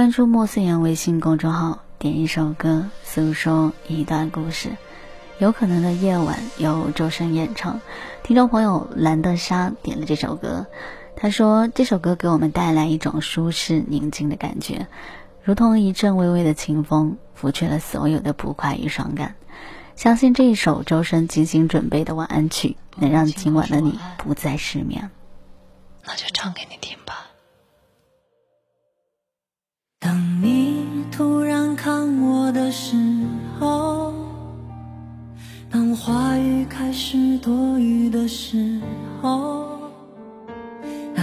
关注莫思言微信公众号，点一首歌，诉说一段故事。有可能的夜晚由周深演唱。听众朋友蓝的沙点了这首歌，他说这首歌给我们带来一种舒适宁静的感觉，如同一阵微微的清风，拂去了所有的不快与伤感。相信这一首周深精心准备的晚安曲，能让今晚的你不再失眠。那就唱给你听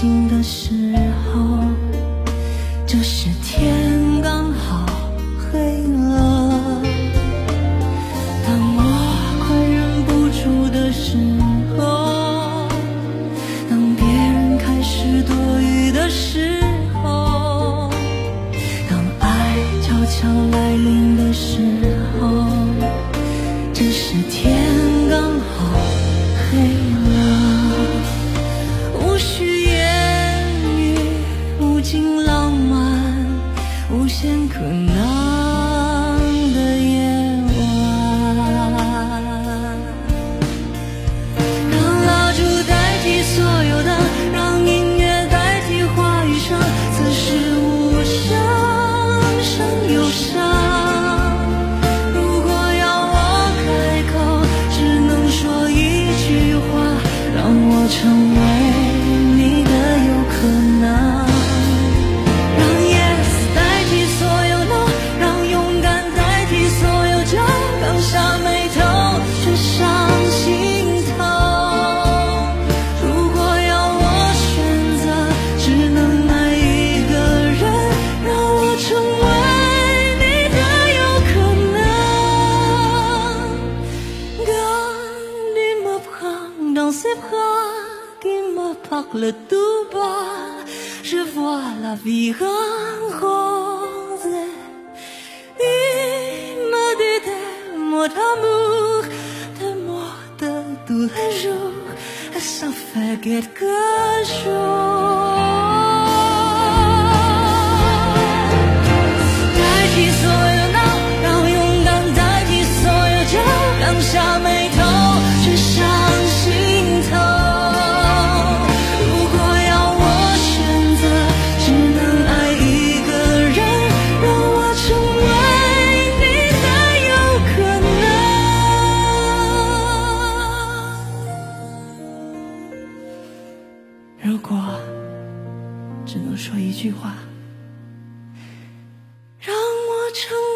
醒的时候，这是天刚好黑了。当我快忍不住的时候，当别人开始多余的时候，当爱悄悄来。成为 le tout bas, je vois la vie en rose. Il me dit des mots d'amour, des mots de tous les jours, et ça fait quelque chose. 句话，让我成。